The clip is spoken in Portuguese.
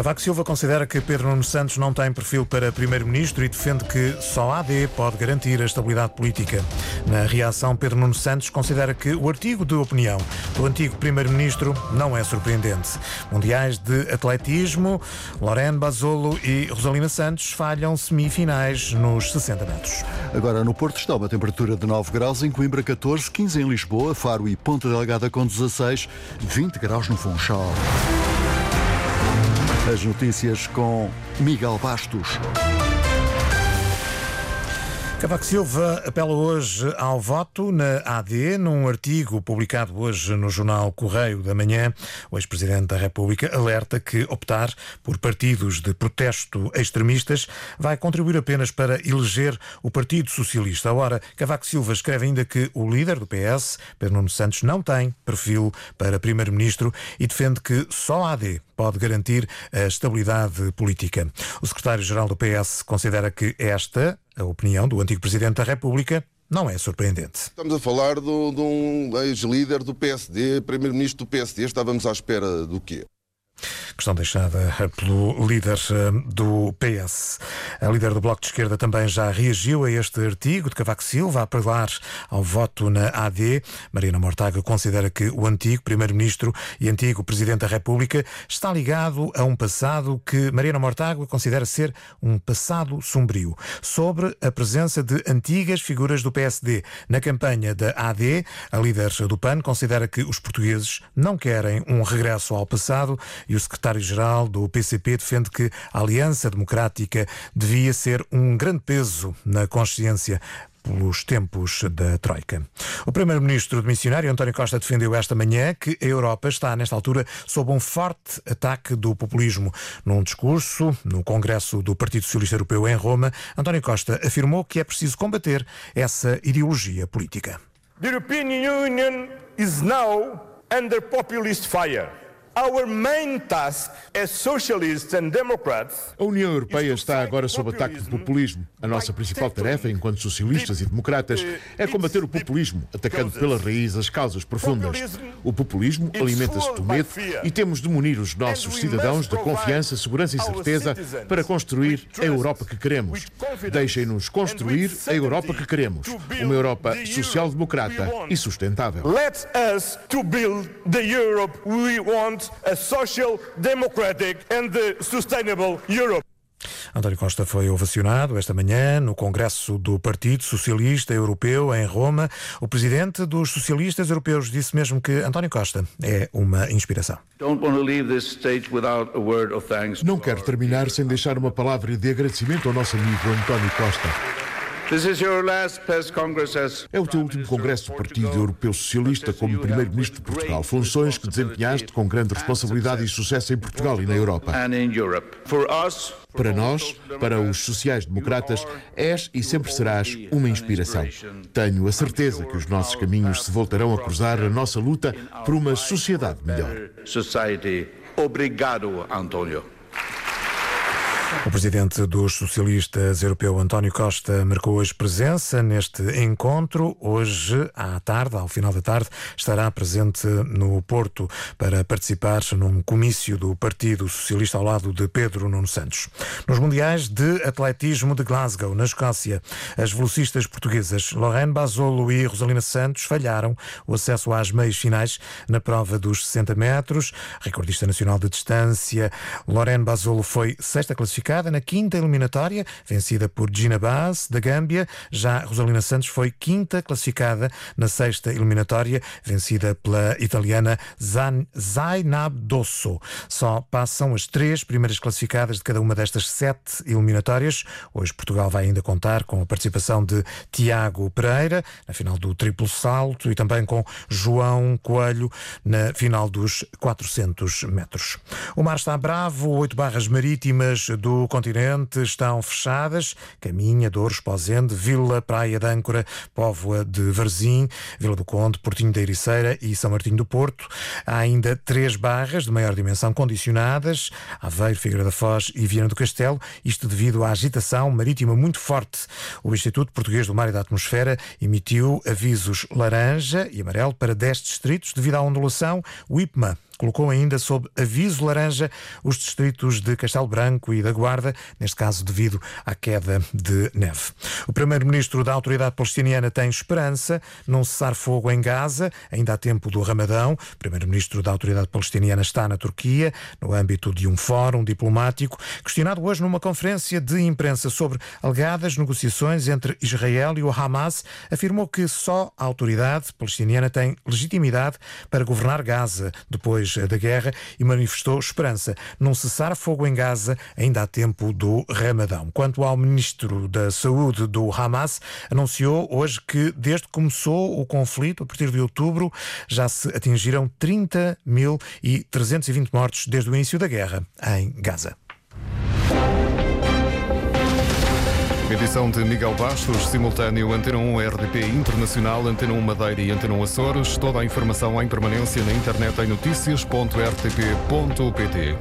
Cavaco Silva considera que Pedro Nuno Santos não tem perfil para primeiro-ministro e defende que só a AD pode garantir a estabilidade política. Na reação, Pedro Nuno Santos considera que o artigo de opinião do antigo primeiro-ministro não é surpreendente. Mundiais de atletismo, Lorene Basolo e Rosalina Santos falham semifinais nos 60 metros. Agora no Porto está uma temperatura de 9 graus, em Coimbra 14, 15 em Lisboa, Faro e Ponta Delgada com 16, 20 graus no Funchal. As notícias com Miguel Bastos. Cavaco Silva apela hoje ao voto na AD, num artigo publicado hoje no jornal Correio da Manhã. O ex-presidente da República alerta que optar por partidos de protesto extremistas vai contribuir apenas para eleger o Partido Socialista. Ora, Cavaco Silva escreve ainda que o líder do PS, Pedro Nuno Santos, não tem perfil para primeiro-ministro e defende que só a AD pode garantir a estabilidade política. O secretário-geral do PS considera que esta a opinião do antigo Presidente da República não é surpreendente. Estamos a falar de um ex-líder do PSD, primeiro-ministro do PSD. Estávamos à espera do quê? Questão deixada pelo líder eh, do PS. A líder do Bloco de Esquerda também já reagiu a este artigo de Cavaco Silva a apelar ao voto na AD. Marina Mortágua considera que o antigo primeiro-ministro e antigo presidente da República está ligado a um passado que Marina Mortágua considera ser um passado sombrio. Sobre a presença de antigas figuras do PSD na campanha da AD, a líder do PAN considera que os portugueses não querem um regresso ao passado e o secretário-geral do PCP defende que a Aliança Democrática devia ser um grande peso na consciência pelos tempos da Troika. O primeiro-ministro missionário António Costa defendeu esta manhã que a Europa está, nesta altura, sob um forte ataque do populismo. Num discurso no Congresso do Partido Socialista Europeu em Roma, António Costa afirmou que é preciso combater essa ideologia política. The European Union is now under populist fire. A União Europeia está agora sob ataque do populismo. A nossa principal tarefa, enquanto socialistas e democratas, é combater o populismo, atacando pela raiz as causas profundas. O populismo alimenta-se do medo e temos de munir os nossos cidadãos de confiança, segurança e certeza para construir a Europa que queremos. Deixem-nos construir a Europa que queremos. Uma Europa social-democrata e sustentável. Let us to build the Europe we want a social, democratic and sustainable Europe. António Costa foi ovacionado esta manhã no Congresso do Partido Socialista Europeu em Roma. O presidente dos socialistas europeus disse mesmo que António Costa é uma inspiração. Não quero terminar sem deixar uma palavra de agradecimento ao nosso amigo António Costa. É o teu último congresso do Partido Europeu Socialista como Primeiro-Ministro de Portugal, funções que desempenhaste com grande responsabilidade e sucesso em Portugal e na Europa. Para nós, para os sociais-democratas, és e sempre serás uma inspiração. Tenho a certeza que os nossos caminhos se voltarão a cruzar na nossa luta por uma sociedade melhor. Obrigado, António. O presidente dos socialistas europeu, António Costa, marcou hoje presença neste encontro. Hoje, à tarde, ao final da tarde, estará presente no Porto para participar num comício do Partido Socialista ao lado de Pedro Nuno Santos. Nos Mundiais de Atletismo de Glasgow, na Escócia, as velocistas portuguesas Lorraine Basolo e Rosalina Santos falharam o acesso às meias finais na prova dos 60 metros. Recordista nacional de distância, Lorraine Basolo foi sexta classificada classificada na quinta eliminatória, vencida por Gina Bass, da Gâmbia. Já Rosalina Santos foi quinta classificada na sexta eliminatória, vencida pela italiana Zainab Dosso. Só passam as três primeiras classificadas de cada uma destas sete eliminatórias. Hoje Portugal vai ainda contar com a participação de Tiago Pereira na final do triplo salto e também com João Coelho na final dos 400 metros. O mar está bravo, oito barras marítimas do do continente estão fechadas. Caminha, Douros, Pozende, Vila, Praia de Âncora, Póvoa de Varzim, Vila do Conde, Portinho da Ericeira e São Martinho do Porto. Há ainda três barras de maior dimensão condicionadas, Aveiro, Figueira da Foz e Viana do Castelo, isto devido à agitação marítima muito forte. O Instituto Português do Mar e da Atmosfera emitiu avisos laranja e amarelo para 10 distritos devido à ondulação. O IPMA colocou ainda sob aviso laranja os distritos de Castelo Branco e da Guarda, neste caso devido à queda de neve. O primeiro-ministro da Autoridade Palestiniana tem esperança num cessar-fogo em Gaza, ainda há tempo do Ramadão. O primeiro-ministro da Autoridade Palestiniana está na Turquia, no âmbito de um fórum diplomático, questionado hoje numa conferência de imprensa sobre alegadas negociações entre Israel e o Hamas, afirmou que só a autoridade palestiniana tem legitimidade para governar Gaza depois da guerra e manifestou esperança num cessar-fogo em Gaza ainda há tempo do Ramadão. Quanto ao ministro da Saúde do Hamas, anunciou hoje que desde que começou o conflito, a partir de outubro, já se atingiram 30.320 mortos desde o início da guerra em Gaza. Edição de Miguel Bastos, simultâneo Antena 1 RDP Internacional, Antena 1 Madeira e Antena 1 Açores. Toda a informação em permanência na internet em notícias.rtp.pt.